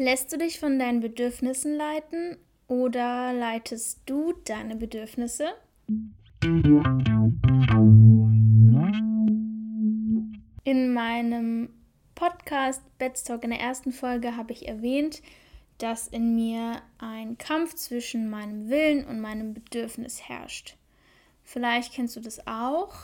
Lässt du dich von deinen Bedürfnissen leiten oder leitest du deine Bedürfnisse? In meinem Podcast Bedstock in der ersten Folge habe ich erwähnt, dass in mir ein Kampf zwischen meinem Willen und meinem Bedürfnis herrscht. Vielleicht kennst du das auch.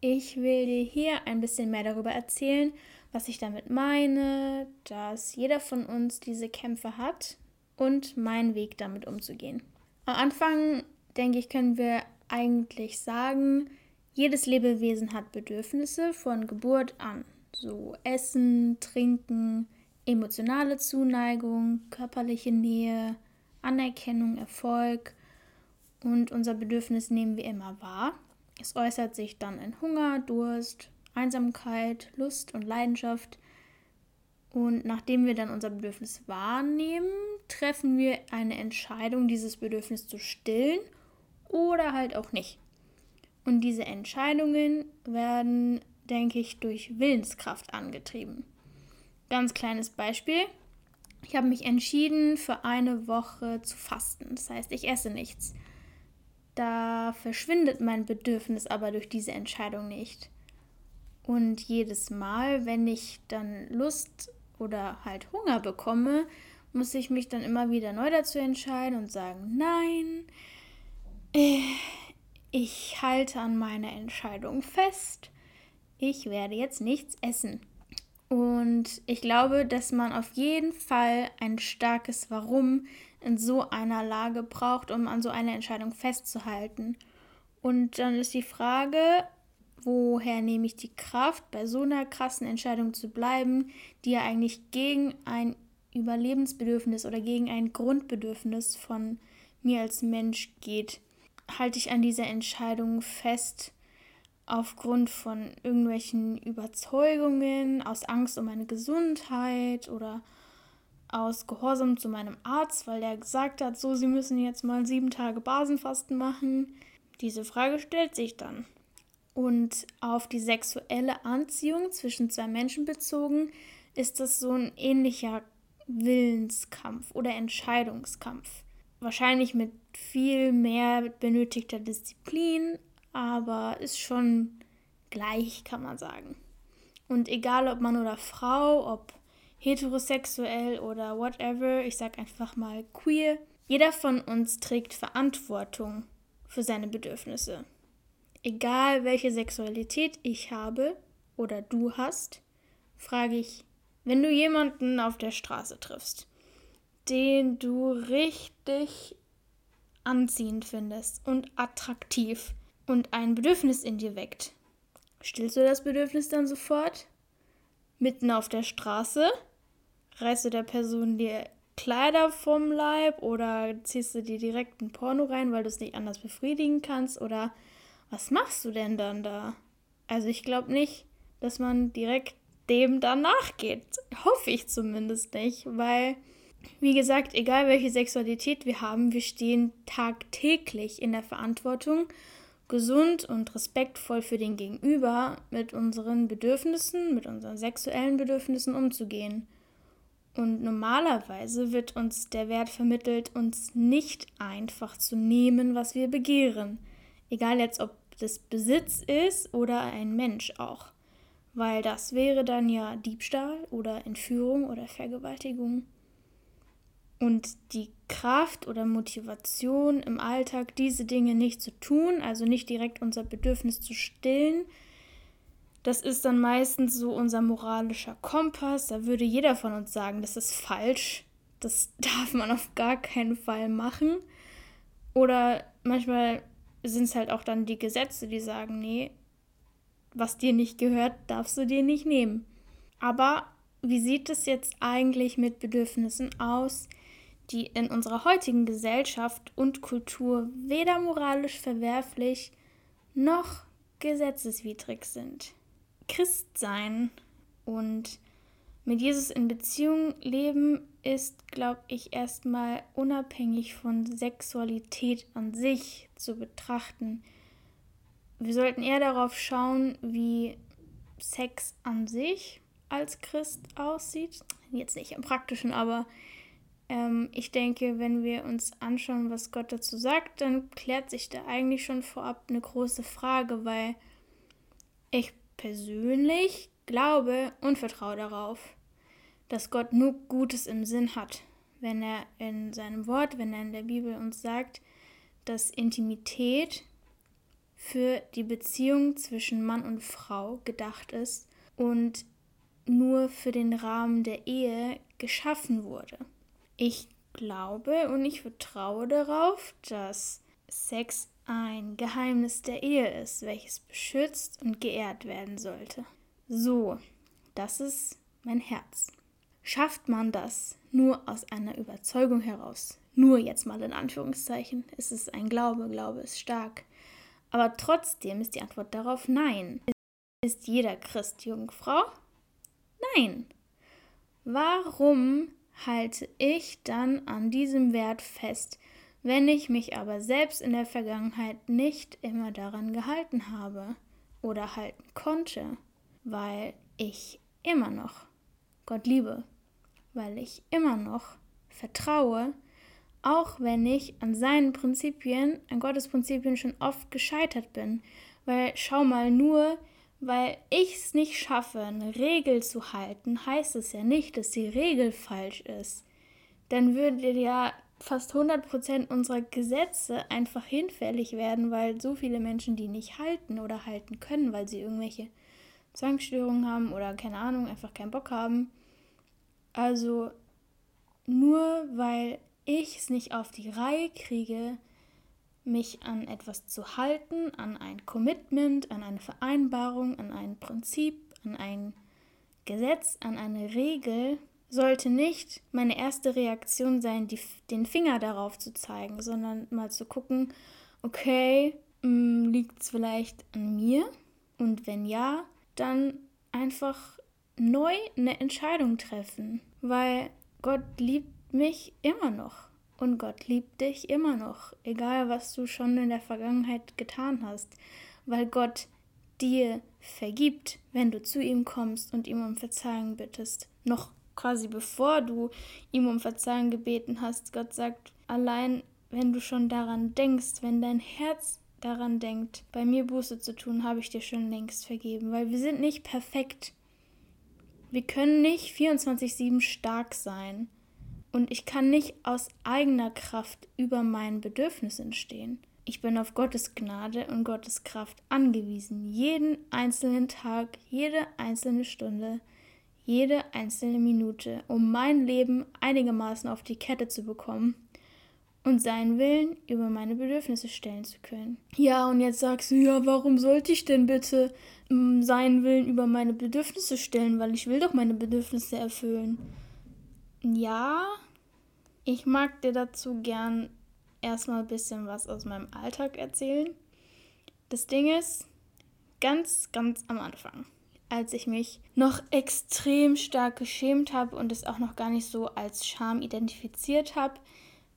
Ich will dir hier ein bisschen mehr darüber erzählen, was ich damit meine, dass jeder von uns diese Kämpfe hat und meinen Weg damit umzugehen. Am Anfang, denke ich, können wir eigentlich sagen, jedes Lebewesen hat Bedürfnisse von Geburt an. So Essen, Trinken, emotionale Zuneigung, körperliche Nähe, Anerkennung, Erfolg. Und unser Bedürfnis nehmen wir immer wahr. Es äußert sich dann in Hunger, Durst, Einsamkeit, Lust und Leidenschaft. Und nachdem wir dann unser Bedürfnis wahrnehmen, treffen wir eine Entscheidung, dieses Bedürfnis zu stillen oder halt auch nicht. Und diese Entscheidungen werden, denke ich, durch Willenskraft angetrieben. Ganz kleines Beispiel. Ich habe mich entschieden, für eine Woche zu fasten. Das heißt, ich esse nichts. Da verschwindet mein Bedürfnis aber durch diese Entscheidung nicht. Und jedes Mal, wenn ich dann Lust oder halt Hunger bekomme, muss ich mich dann immer wieder neu dazu entscheiden und sagen, nein, äh, ich halte an meiner Entscheidung fest. Ich werde jetzt nichts essen. Und ich glaube, dass man auf jeden Fall ein starkes Warum in so einer Lage braucht, um an so einer Entscheidung festzuhalten. Und dann ist die Frage, woher nehme ich die Kraft, bei so einer krassen Entscheidung zu bleiben, die ja eigentlich gegen ein Überlebensbedürfnis oder gegen ein Grundbedürfnis von mir als Mensch geht. Halte ich an dieser Entscheidung fest aufgrund von irgendwelchen Überzeugungen, aus Angst um meine Gesundheit oder aus Gehorsam zu meinem Arzt, weil der gesagt hat, so, Sie müssen jetzt mal sieben Tage Basenfasten machen. Diese Frage stellt sich dann. Und auf die sexuelle Anziehung zwischen zwei Menschen bezogen, ist das so ein ähnlicher Willenskampf oder Entscheidungskampf. Wahrscheinlich mit viel mehr benötigter Disziplin, aber ist schon gleich, kann man sagen. Und egal ob Mann oder Frau, ob heterosexuell oder whatever, ich sag einfach mal queer, jeder von uns trägt Verantwortung für seine Bedürfnisse egal welche Sexualität ich habe oder du hast, frage ich, wenn du jemanden auf der Straße triffst, den du richtig anziehend findest und attraktiv und ein Bedürfnis in dir weckt, stillst du das Bedürfnis dann sofort? Mitten auf der Straße? Reißt du der Person dir Kleider vom Leib oder ziehst du dir direkt ein Porno rein, weil du es nicht anders befriedigen kannst? Oder was machst du denn dann da? Also ich glaube nicht, dass man direkt dem danach geht. Hoffe ich zumindest nicht, weil, wie gesagt, egal welche Sexualität wir haben, wir stehen tagtäglich in der Verantwortung, gesund und respektvoll für den Gegenüber mit unseren Bedürfnissen, mit unseren sexuellen Bedürfnissen umzugehen. Und normalerweise wird uns der Wert vermittelt, uns nicht einfach zu nehmen, was wir begehren. Egal jetzt, ob das Besitz ist oder ein Mensch auch. Weil das wäre dann ja Diebstahl oder Entführung oder Vergewaltigung. Und die Kraft oder Motivation im Alltag, diese Dinge nicht zu tun, also nicht direkt unser Bedürfnis zu stillen, das ist dann meistens so unser moralischer Kompass. Da würde jeder von uns sagen, das ist falsch. Das darf man auf gar keinen Fall machen. Oder manchmal sind es halt auch dann die Gesetze, die sagen, nee, was dir nicht gehört, darfst du dir nicht nehmen. Aber wie sieht es jetzt eigentlich mit Bedürfnissen aus, die in unserer heutigen Gesellschaft und Kultur weder moralisch verwerflich noch gesetzeswidrig sind? Christsein und mit Jesus in Beziehung leben ist, glaube ich, erstmal unabhängig von Sexualität an sich zu betrachten. Wir sollten eher darauf schauen, wie Sex an sich als Christ aussieht. Jetzt nicht im praktischen, aber Ähm, ich denke, wenn wir uns anschauen, was Gott dazu sagt, dann klärt sich da eigentlich schon vorab eine große Frage, weil ich persönlich glaube und vertraue darauf, dass Gott nur Gutes im Sinn hat, wenn er in seinem Wort, wenn er in der Bibel uns sagt, dass Intimität für die Beziehung zwischen Mann und Frau gedacht ist und nur für den Rahmen der Ehe geschaffen wurde. Ich glaube und ich vertraue darauf, dass Sex ein Geheimnis der Ehe ist, welches beschützt und geehrt werden sollte. So, das ist mein Herz. Schafft man das nur aus einer Überzeugung heraus? Nur jetzt mal in Anführungszeichen. Ist es ein Glaube? Glaube ist stark. Aber trotzdem ist die Antwort darauf nein. Ist jeder Christ Jungfrau? Nein. Warum halte ich dann an diesem Wert fest, wenn ich mich aber selbst in der Vergangenheit nicht immer daran gehalten habe oder halten konnte, weil ich immer noch Gott liebe, weil ich immer noch vertraue, auch wenn ich an seinen Prinzipien, an Gottes Prinzipien schon oft gescheitert bin. Weil schau mal, nur weil ich es nicht schaffe, eine Regel zu halten, heißt es ja nicht, dass die Regel falsch ist. Dann würde ja fast 100% unserer Gesetze einfach hinfällig werden, weil so viele Menschen die nicht halten oder halten können, weil sie irgendwelche Zwangsstörungen haben oder keine Ahnung, einfach keinen Bock haben. Also nur weil ich es nicht auf die Reihe kriege, mich an etwas zu halten, an ein Commitment, an eine Vereinbarung, an ein Prinzip, an ein Gesetz, an eine Regel, sollte nicht meine erste Reaktion sein, die, den Finger darauf zu zeigen, sondern mal zu gucken, okay, mm, liegt es vielleicht an mir? Und wenn ja, dann einfach neu eine Entscheidung treffen, weil Gott liebt mich immer noch. Und Gott liebt dich immer noch, egal was du schon in der Vergangenheit getan hast, weil Gott dir vergibt, wenn du zu ihm kommst und ihm um Verzeihung bittest. Noch quasi bevor du ihm um Verzeihung gebeten hast. Gott sagt, allein wenn du schon daran denkst, wenn dein Herz daran denkt, bei mir Buße zu tun, habe ich dir schon längst vergeben, weil wir sind nicht perfekt. Wir können nicht 24-7 stark sein. Und ich kann nicht aus eigener Kraft über meinen Bedürfnissen stehen. Ich bin auf Gottes Gnade und Gottes Kraft angewiesen, jeden einzelnen Tag, jede einzelne Stunde, jede einzelne Minute, um mein Leben einigermaßen auf die Kette zu bekommen und seinen Willen über meine Bedürfnisse stellen zu können. Ja, und jetzt sagst du, ja, warum sollte ich denn bitte mm, seinen Willen über meine Bedürfnisse stellen, weil ich will doch meine Bedürfnisse erfüllen. Ja, ich mag dir dazu gern erstmal ein bisschen was aus meinem Alltag erzählen. Das Ding ist, ganz, ganz am Anfang, als ich mich noch extrem stark geschämt habe und es auch noch gar nicht so als Scham identifiziert habe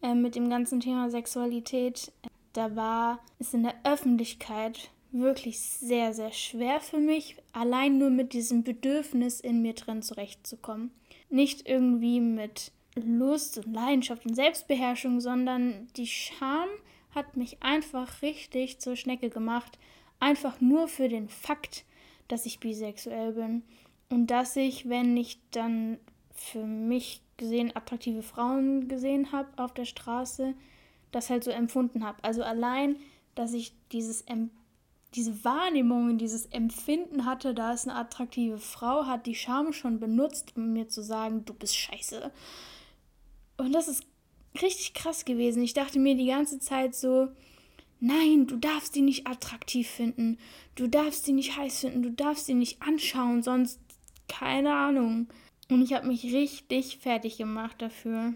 äh, mit dem ganzen Thema Sexualität, da war es in der Öffentlichkeit wirklich sehr, sehr schwer für mich, allein nur mit diesem Bedürfnis in mir drin zurechtzukommen. Nicht irgendwie mit Lust und Leidenschaft und Selbstbeherrschung, sondern die Scham hat mich einfach richtig zur Schnecke gemacht. Einfach nur für den Fakt, dass ich bisexuell bin. Und dass ich, wenn ich dann für mich gesehen attraktive Frauen gesehen habe auf der Straße, das halt so empfunden habe. Also allein, dass ich dieses diese Wahrnehmung, dieses Empfinden hatte, da ist eine attraktive Frau, hat die Scham schon benutzt, um mir zu sagen, du bist scheiße. Und das ist richtig krass gewesen. Ich dachte mir die ganze Zeit so, nein, du darfst sie nicht attraktiv finden, du darfst sie nicht heiß finden, du darfst sie nicht anschauen, sonst keine Ahnung. Und ich habe mich richtig fertig gemacht dafür.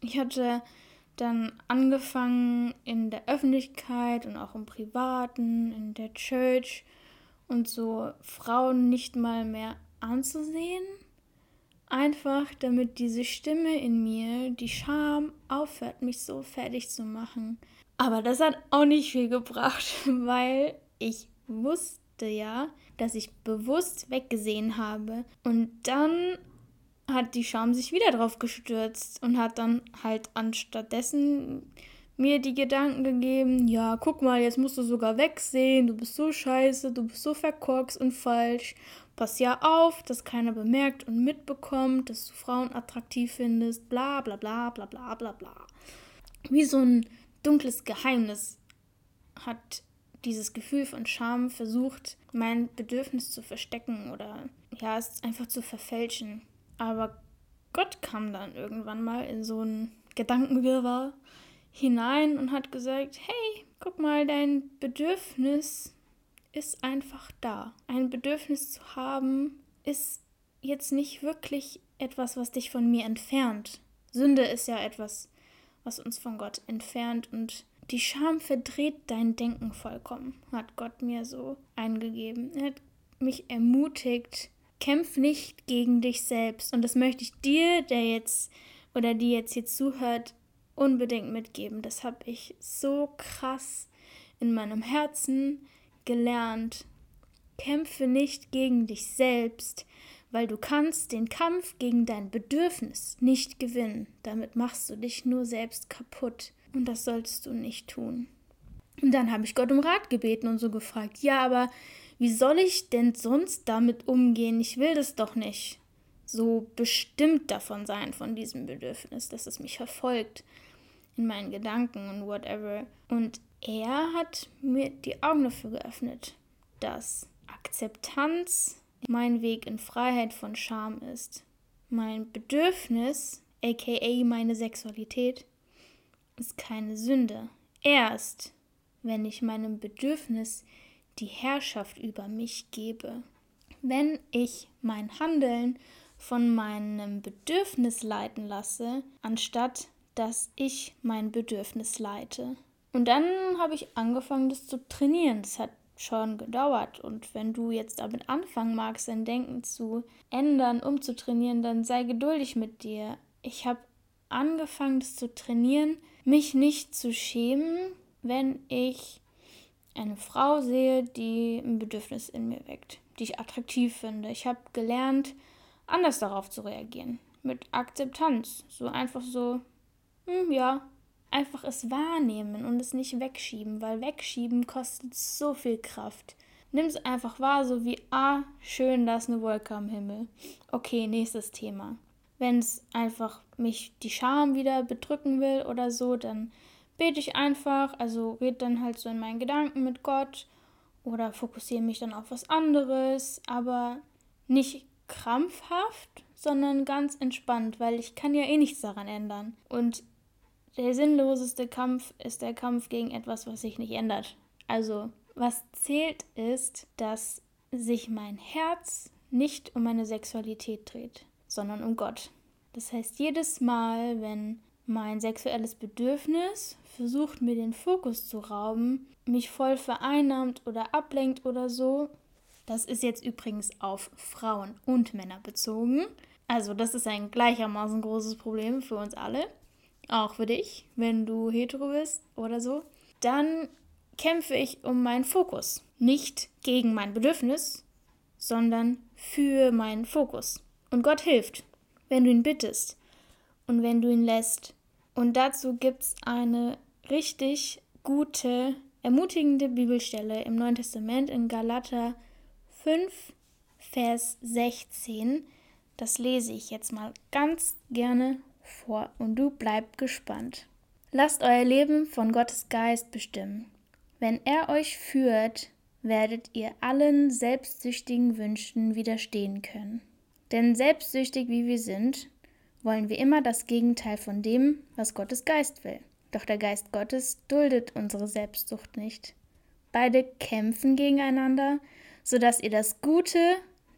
Ich hatte dann angefangen in der Öffentlichkeit und auch im Privaten, in der Church und so Frauen nicht mal mehr anzusehen Einfach damit diese Stimme in mir, die Scham, aufhört, mich so fertig zu machen. Aber das hat auch nicht viel gebracht, weil ich wusste ja, dass ich bewusst weggesehen habe. Und dann hat die Scham sich wieder drauf gestürzt und hat dann halt anstattdessen mir die Gedanken gegeben, ja, guck mal, jetzt musst du sogar wegsehen, du bist so scheiße, du bist so verkorkst und falsch. Pass ja auf, dass keiner bemerkt und mitbekommt, dass du Frauen attraktiv findest, bla bla bla bla bla bla bla. Wie so ein dunkles Geheimnis hat dieses Gefühl von Scham versucht, mein Bedürfnis zu verstecken oder ja, es einfach zu verfälschen. Aber Gott kam dann irgendwann mal in so ein Gedankenwirrwarr hinein und hat gesagt, hey, guck mal, dein Bedürfnis ist einfach da. Ein Bedürfnis zu haben ist jetzt nicht wirklich etwas, was dich von mir entfernt. Sünde ist ja etwas, was uns von Gott entfernt und die Scham verdreht dein Denken vollkommen, hat Gott mir so eingegeben. Er hat mich ermutigt, kämpf nicht gegen dich selbst. Und das möchte ich dir, der jetzt oder die jetzt hier zuhört, unbedingt mitgeben. Das habe ich so krass in meinem Herzen gelernt. Kämpfe nicht gegen dich selbst, weil du kannst den Kampf gegen dein Bedürfnis nicht gewinnen. Damit machst du dich nur selbst kaputt. Und das solltest du nicht tun. Und dann habe ich Gott um Rat gebeten und so gefragt, ja, aber wie soll ich denn sonst damit umgehen? Ich will das doch nicht so bestimmt davon sein, von diesem Bedürfnis, dass es mich verfolgt in meinen Gedanken und whatever. Und er hat mir die Augen dafür geöffnet, dass Akzeptanz mein Weg in Freiheit von Scham ist. Mein Bedürfnis, aka meine Sexualität, ist keine Sünde. Erst, wenn ich meinem Bedürfnis die Herrschaft über mich gebe. Wenn ich mein Handeln von meinem Bedürfnis leiten lasse, anstatt dass ich mein Bedürfnis leite. Und dann habe ich angefangen, das zu trainieren. Das hat schon gedauert. Und wenn du jetzt damit anfangen magst, dein Denken zu ändern, umzutrainieren, dann sei geduldig mit dir. Ich habe angefangen, das zu trainieren, mich nicht zu schämen, wenn ich eine Frau sehe, die ein Bedürfnis in mir weckt, die ich attraktiv finde. Ich habe gelernt, anders darauf zu reagieren. Mit Akzeptanz. So einfach so, hm, ja, einfach es wahrnehmen und es nicht wegschieben, weil wegschieben kostet so viel Kraft. Nimm es einfach wahr, so wie, ah, schön, da ist eine Wolke am Himmel. Okay, nächstes Thema. Wenn es einfach mich die Scham wieder bedrücken will oder so, dann bete ich einfach, also rede dann halt so in meinen Gedanken mit Gott oder fokussiere mich dann auf was anderes, aber nicht krampfhaft, sondern ganz entspannt, weil ich kann ja eh nichts daran ändern. Und der sinnloseste Kampf ist der Kampf gegen etwas, was sich nicht ändert. Also, was zählt ist, dass sich mein Herz nicht um meine Sexualität dreht, sondern um Gott. Das heißt, jedes Mal, wenn mein sexuelles Bedürfnis versucht, mir den Fokus zu rauben, mich voll vereinnahmt oder ablenkt oder so, das ist jetzt übrigens auf Frauen und Männer bezogen. Also das ist ein gleichermaßen großes Problem für uns alle auch für dich, wenn du hetero bist oder so, dann kämpfe ich um meinen Fokus. Nicht gegen mein Bedürfnis, sondern für meinen Fokus. Und Gott hilft, wenn du ihn bittest und wenn du ihn lässt. Und dazu gibt es eine richtig gute, ermutigende Bibelstelle im Neuen Testament in Galater 5, Vers 16. Das lese ich jetzt mal ganz gerne vor und du bleib gespannt. Lasst euer Leben von Gottes Geist bestimmen. Wenn er euch führt, werdet ihr allen selbstsüchtigen Wünschen widerstehen können. Denn selbstsüchtig wie wir sind, wollen wir immer das Gegenteil von dem, was Gottes Geist will. Doch der Geist Gottes duldet unsere Selbstsucht nicht. Beide kämpfen gegeneinander, sodass ihr das Gute,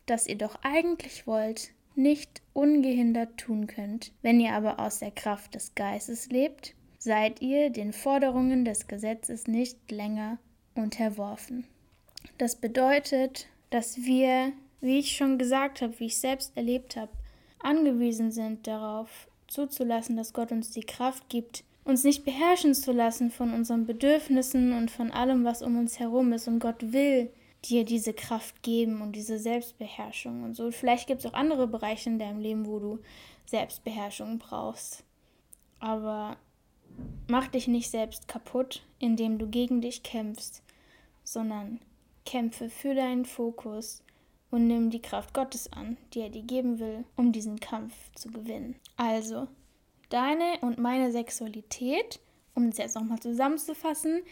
das ihr doch eigentlich wollt, nicht ungehindert tun könnt. Wenn ihr aber aus der Kraft des Geistes lebt, seid ihr den Forderungen des Gesetzes nicht länger unterworfen. Das bedeutet, dass wir, wie ich schon gesagt habe, wie ich selbst erlebt habe, angewiesen sind darauf zuzulassen, dass Gott uns die Kraft gibt, uns nicht beherrschen zu lassen von unseren Bedürfnissen und von allem, was um uns herum ist. Und Gott will dir diese Kraft geben und diese Selbstbeherrschung und so. Vielleicht gibt es auch andere Bereiche in deinem Leben, wo du Selbstbeherrschung brauchst. Aber mach dich nicht selbst kaputt, indem du gegen dich kämpfst, sondern kämpfe für deinen Fokus und nimm die Kraft Gottes an, die er dir geben will, um diesen Kampf zu gewinnen. Also, deine und meine Sexualität, um es jetzt nochmal zusammenzufassen,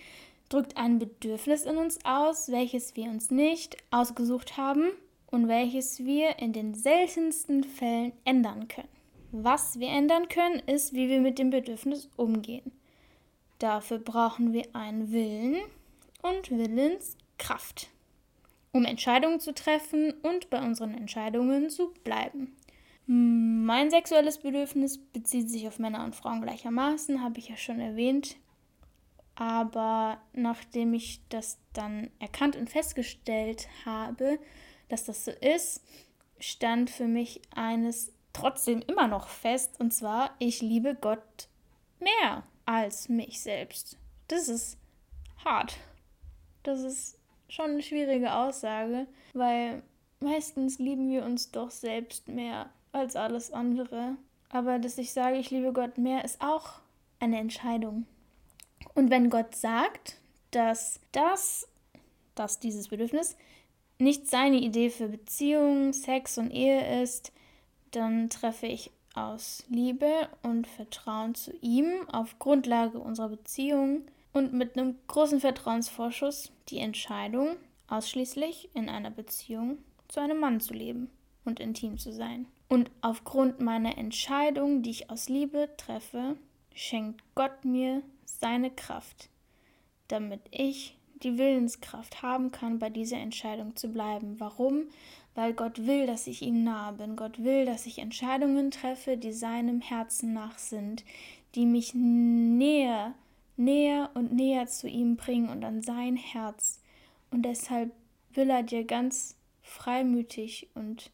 drückt ein Bedürfnis in uns aus, welches wir uns nicht ausgesucht haben und welches wir in den seltensten Fällen ändern können. Was wir ändern können, ist, wie wir mit dem Bedürfnis umgehen. Dafür brauchen wir einen Willen und Willenskraft, um Entscheidungen zu treffen und bei unseren Entscheidungen zu bleiben. Mein sexuelles Bedürfnis bezieht sich auf Männer und Frauen gleichermaßen, habe ich ja schon erwähnt. Aber nachdem ich das dann erkannt und festgestellt habe, dass das so ist, stand für mich eines trotzdem immer noch fest, und zwar, ich liebe Gott mehr als mich selbst. Das ist hart. Das ist schon eine schwierige Aussage, weil meistens lieben wir uns doch selbst mehr als alles andere. Aber dass ich sage, ich liebe Gott mehr, ist auch eine Entscheidung. Und wenn Gott sagt, dass das, dass dieses Bedürfnis nicht seine Idee für Beziehung, Sex und Ehe ist, dann treffe ich aus Liebe und Vertrauen zu ihm auf Grundlage unserer Beziehung und mit einem großen Vertrauensvorschuss die Entscheidung, ausschließlich in einer Beziehung zu einem Mann zu leben und intim zu sein. Und aufgrund meiner Entscheidung, die ich aus Liebe treffe, schenkt Gott mir seine Kraft, damit ich die Willenskraft haben kann, bei dieser Entscheidung zu bleiben. Warum? Weil Gott will, dass ich ihm nahe bin. Gott will, dass ich Entscheidungen treffe, die seinem Herzen nach sind, die mich näher, näher und näher zu ihm bringen und an sein Herz. Und deshalb will er dir ganz freimütig und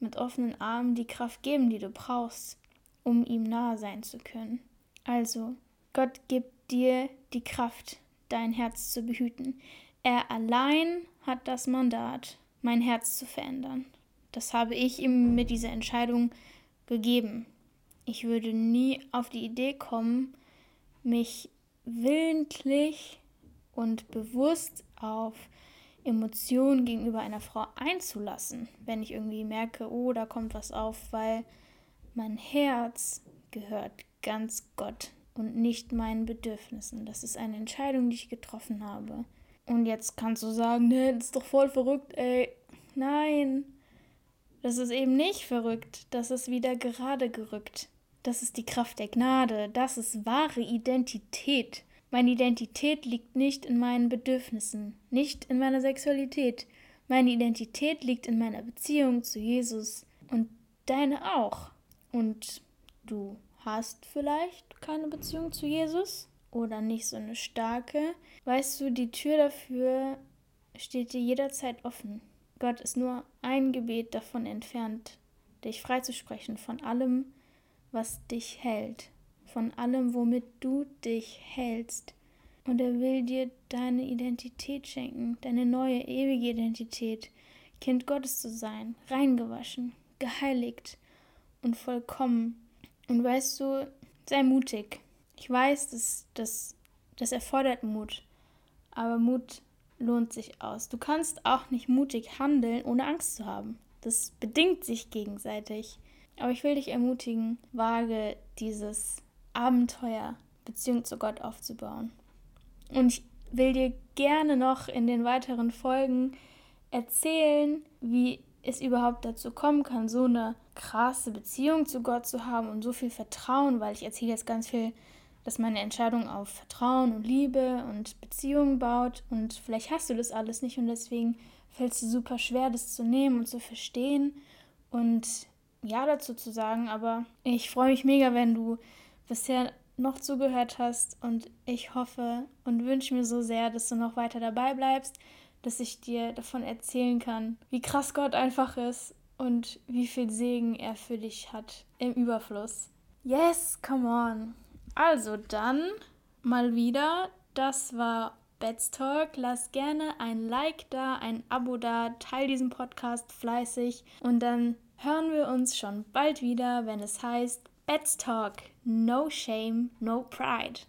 mit offenen Armen die Kraft geben, die du brauchst, um ihm nahe sein zu können. Also, Gott gibt dir die Kraft, dein Herz zu behüten. Er allein hat das Mandat, mein Herz zu verändern. Das habe ich ihm mit dieser Entscheidung gegeben. Ich würde nie auf die Idee kommen, mich willentlich und bewusst auf Emotionen gegenüber einer Frau einzulassen, wenn ich irgendwie merke, oh, da kommt was auf, weil mein Herz gehört ganz Gott und nicht meinen Bedürfnissen. Das ist eine Entscheidung, die ich getroffen habe. Und jetzt kannst du sagen, ne, das ist doch voll verrückt, ey. Nein, das ist eben nicht verrückt. Das ist wieder gerade gerückt. Das ist die Kraft der Gnade. Das ist wahre Identität. Meine Identität liegt nicht in meinen Bedürfnissen, nicht in meiner Sexualität. Meine Identität liegt in meiner Beziehung zu Jesus und deine auch. Und du hast vielleicht keine Beziehung zu Jesus oder nicht so eine starke, weißt du, die Tür dafür steht dir jederzeit offen. Gott ist nur ein Gebet davon entfernt, dich freizusprechen von allem, was dich hält, von allem, womit du dich hältst. Und er will dir deine Identität schenken, deine neue, ewige Identität, Kind Gottes zu sein, reingewaschen, geheiligt und vollkommen und weißt du, sei mutig. Ich weiß, dass das, das erfordert Mut, aber Mut lohnt sich aus. Du kannst auch nicht mutig handeln, ohne Angst zu haben. Das bedingt sich gegenseitig. Aber ich will dich ermutigen, wage dieses Abenteuer, Beziehung zu Gott aufzubauen. Und ich will dir gerne noch in den weiteren Folgen erzählen, wie es überhaupt dazu kommen kann, so eine krasse Beziehung zu Gott zu haben und so viel Vertrauen, weil ich erzähle jetzt ganz viel, dass meine Entscheidung auf Vertrauen und Liebe und Beziehung baut und vielleicht hast du das alles nicht und deswegen fällt es dir super schwer, das zu nehmen und zu verstehen und ja dazu zu sagen, aber ich freue mich mega, wenn du bisher noch zugehört hast und ich hoffe und wünsche mir so sehr, dass du noch weiter dabei bleibst dass ich dir davon erzählen kann, wie krass Gott einfach ist und wie viel Segen er für dich hat im Überfluss. Yes, come on. Also dann mal wieder, das war Bets Talk. Lass gerne ein Like da, ein Abo da, teil diesen Podcast fleißig und dann hören wir uns schon bald wieder, wenn es heißt Bets Talk. No shame, no pride.